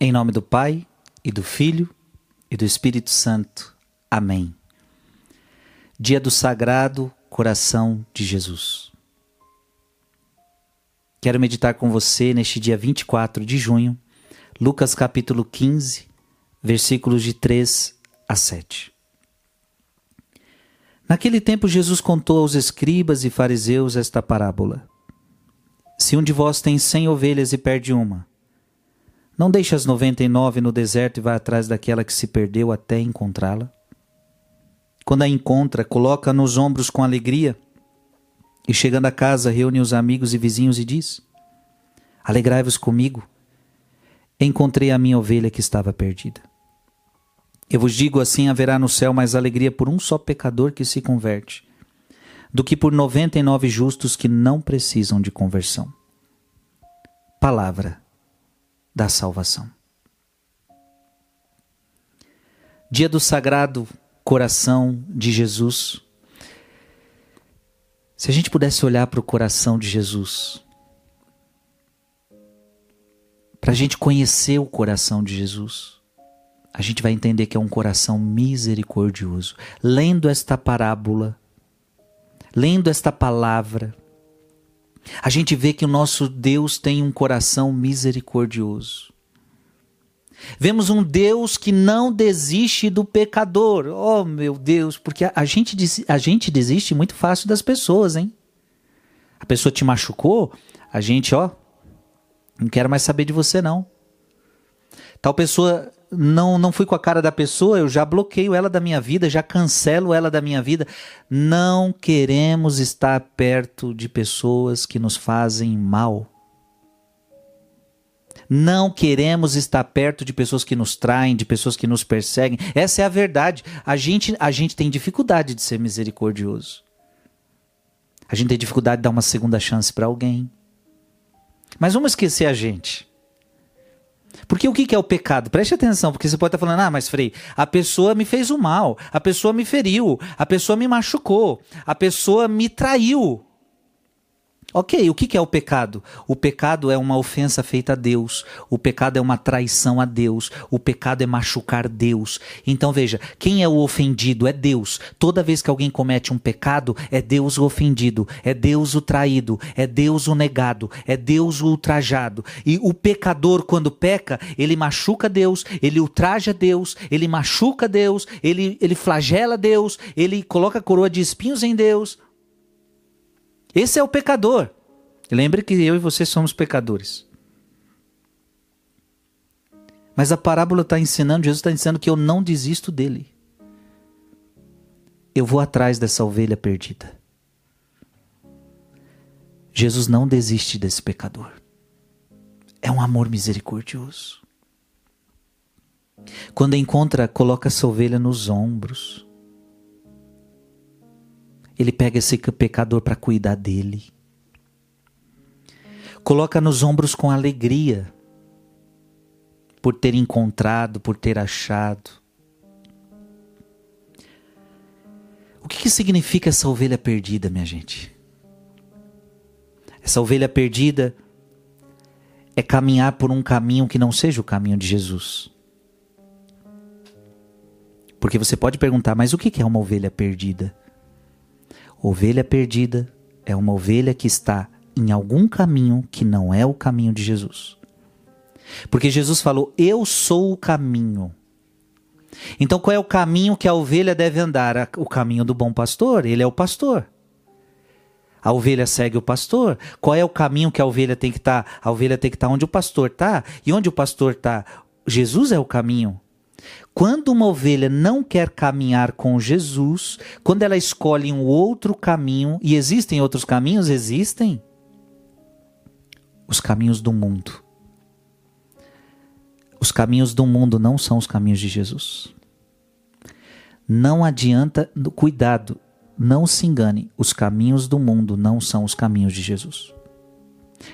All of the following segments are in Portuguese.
Em nome do Pai, e do Filho, e do Espírito Santo. Amém. Dia do Sagrado Coração de Jesus. Quero meditar com você neste dia 24 de junho, Lucas capítulo 15, versículos de 3 a 7. Naquele tempo, Jesus contou aos escribas e fariseus esta parábola: Se um de vós tem cem ovelhas e perde uma, não deixe as noventa e nove no deserto e vá atrás daquela que se perdeu até encontrá-la. Quando a encontra, coloca nos ombros com alegria e, chegando a casa, reúne os amigos e vizinhos e diz: Alegrai-vos comigo, encontrei a minha ovelha que estava perdida. Eu vos digo assim: haverá no céu mais alegria por um só pecador que se converte, do que por noventa e nove justos que não precisam de conversão. Palavra da salvação. Dia do Sagrado Coração de Jesus. Se a gente pudesse olhar para o coração de Jesus, para a gente conhecer o coração de Jesus, a gente vai entender que é um coração misericordioso. Lendo esta parábola, lendo esta palavra, a gente vê que o nosso Deus tem um coração misericordioso. Vemos um Deus que não desiste do pecador. Oh, meu Deus, porque a, gente, a gente desiste muito fácil das pessoas, hein? A pessoa te machucou, a gente, ó, não quero mais saber de você, não. Tal pessoa não não fui com a cara da pessoa, eu já bloqueio ela da minha vida, já cancelo ela da minha vida. Não queremos estar perto de pessoas que nos fazem mal. Não queremos estar perto de pessoas que nos traem, de pessoas que nos perseguem. Essa é a verdade. A gente, a gente tem dificuldade de ser misericordioso. A gente tem dificuldade de dar uma segunda chance para alguém. Mas vamos esquecer a gente. Porque o que é o pecado? Preste atenção, porque você pode estar falando, ah, mas Frei, a pessoa me fez o mal, a pessoa me feriu, a pessoa me machucou, a pessoa me traiu. Ok, o que é o pecado? O pecado é uma ofensa feita a Deus, o pecado é uma traição a Deus, o pecado é machucar Deus. Então veja, quem é o ofendido é Deus. Toda vez que alguém comete um pecado, é Deus o ofendido, é Deus o traído, é Deus o negado, é Deus o ultrajado. E o pecador, quando peca, ele machuca Deus, ele ultraja Deus, ele machuca Deus, ele, ele flagela Deus, ele coloca a coroa de espinhos em Deus. Esse é o pecador. Lembre que eu e você somos pecadores. Mas a parábola está ensinando, Jesus está ensinando que eu não desisto dele. Eu vou atrás dessa ovelha perdida. Jesus não desiste desse pecador. É um amor misericordioso. Quando encontra, coloca essa ovelha nos ombros ele pega esse pecador para cuidar dele. Coloca nos ombros com alegria por ter encontrado, por ter achado. O que, que significa essa ovelha perdida, minha gente? Essa ovelha perdida é caminhar por um caminho que não seja o caminho de Jesus. Porque você pode perguntar, mas o que é uma ovelha perdida? Ovelha perdida é uma ovelha que está em algum caminho que não é o caminho de Jesus. Porque Jesus falou: Eu sou o caminho. Então qual é o caminho que a ovelha deve andar? O caminho do bom pastor, ele é o pastor. A ovelha segue o pastor. Qual é o caminho que a ovelha tem que estar? Tá? A ovelha tem que estar tá onde o pastor está. E onde o pastor está? Jesus é o caminho. Quando uma ovelha não quer caminhar com Jesus, quando ela escolhe um outro caminho, e existem outros caminhos? Existem. Os caminhos do mundo. Os caminhos do mundo não são os caminhos de Jesus. Não adianta, cuidado, não se engane, os caminhos do mundo não são os caminhos de Jesus.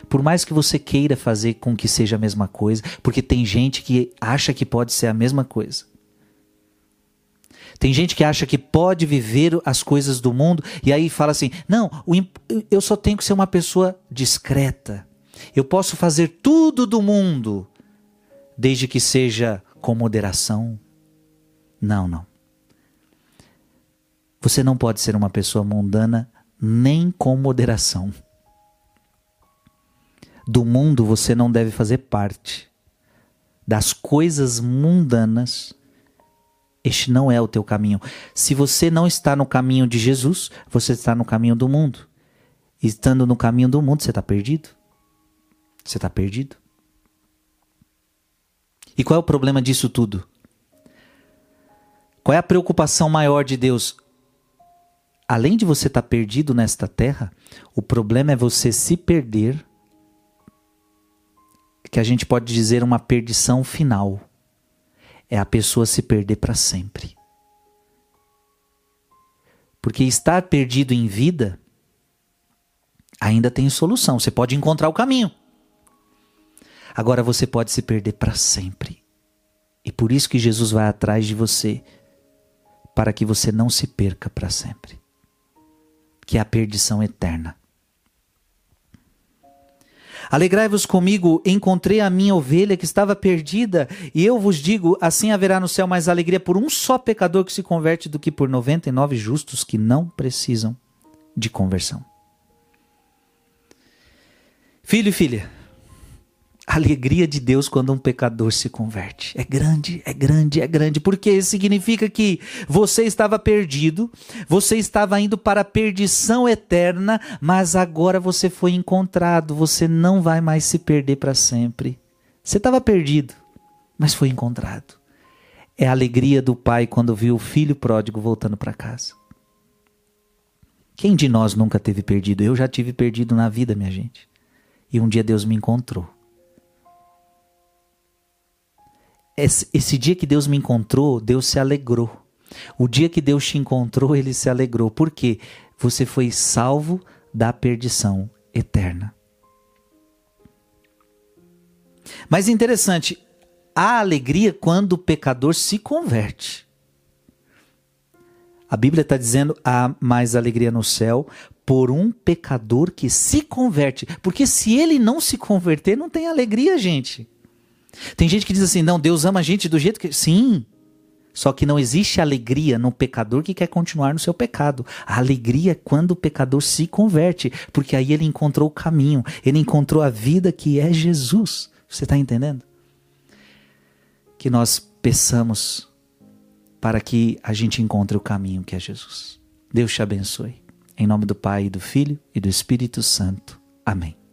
Por mais que você queira fazer com que seja a mesma coisa, porque tem gente que acha que pode ser a mesma coisa. Tem gente que acha que pode viver as coisas do mundo e aí fala assim: não, eu só tenho que ser uma pessoa discreta. Eu posso fazer tudo do mundo. desde que seja com moderação. Não, não. Você não pode ser uma pessoa mundana nem com moderação. Do mundo você não deve fazer parte. Das coisas mundanas, este não é o teu caminho. Se você não está no caminho de Jesus, você está no caminho do mundo. Estando no caminho do mundo, você está perdido. Você está perdido. E qual é o problema disso tudo? Qual é a preocupação maior de Deus? Além de você estar tá perdido nesta terra, o problema é você se perder, que a gente pode dizer uma perdição final. É a pessoa se perder para sempre. Porque estar perdido em vida ainda tem solução, você pode encontrar o caminho. Agora você pode se perder para sempre. E por isso que Jesus vai atrás de você, para que você não se perca para sempre, que é a perdição eterna. Alegrai-vos comigo, encontrei a minha ovelha que estava perdida, e eu vos digo: assim haverá no céu mais alegria por um só pecador que se converte do que por 99 justos que não precisam de conversão. Filho e filha, a alegria de Deus quando um pecador se converte. É grande, é grande, é grande, porque significa que você estava perdido, você estava indo para a perdição eterna, mas agora você foi encontrado, você não vai mais se perder para sempre. Você estava perdido, mas foi encontrado. É a alegria do pai quando viu o filho pródigo voltando para casa. Quem de nós nunca teve perdido? Eu já tive perdido na vida, minha gente. E um dia Deus me encontrou. Esse, esse dia que Deus me encontrou, Deus se alegrou. O dia que Deus te encontrou, ele se alegrou. Por quê? Você foi salvo da perdição eterna. Mas interessante, há alegria quando o pecador se converte. A Bíblia está dizendo há mais alegria no céu por um pecador que se converte. Porque se ele não se converter, não tem alegria, gente. Tem gente que diz assim: não, Deus ama a gente do jeito que. Sim. Só que não existe alegria no pecador que quer continuar no seu pecado. A alegria é quando o pecador se converte, porque aí ele encontrou o caminho, ele encontrou a vida que é Jesus. Você está entendendo? Que nós peçamos para que a gente encontre o caminho que é Jesus. Deus te abençoe. Em nome do Pai, do Filho e do Espírito Santo. Amém.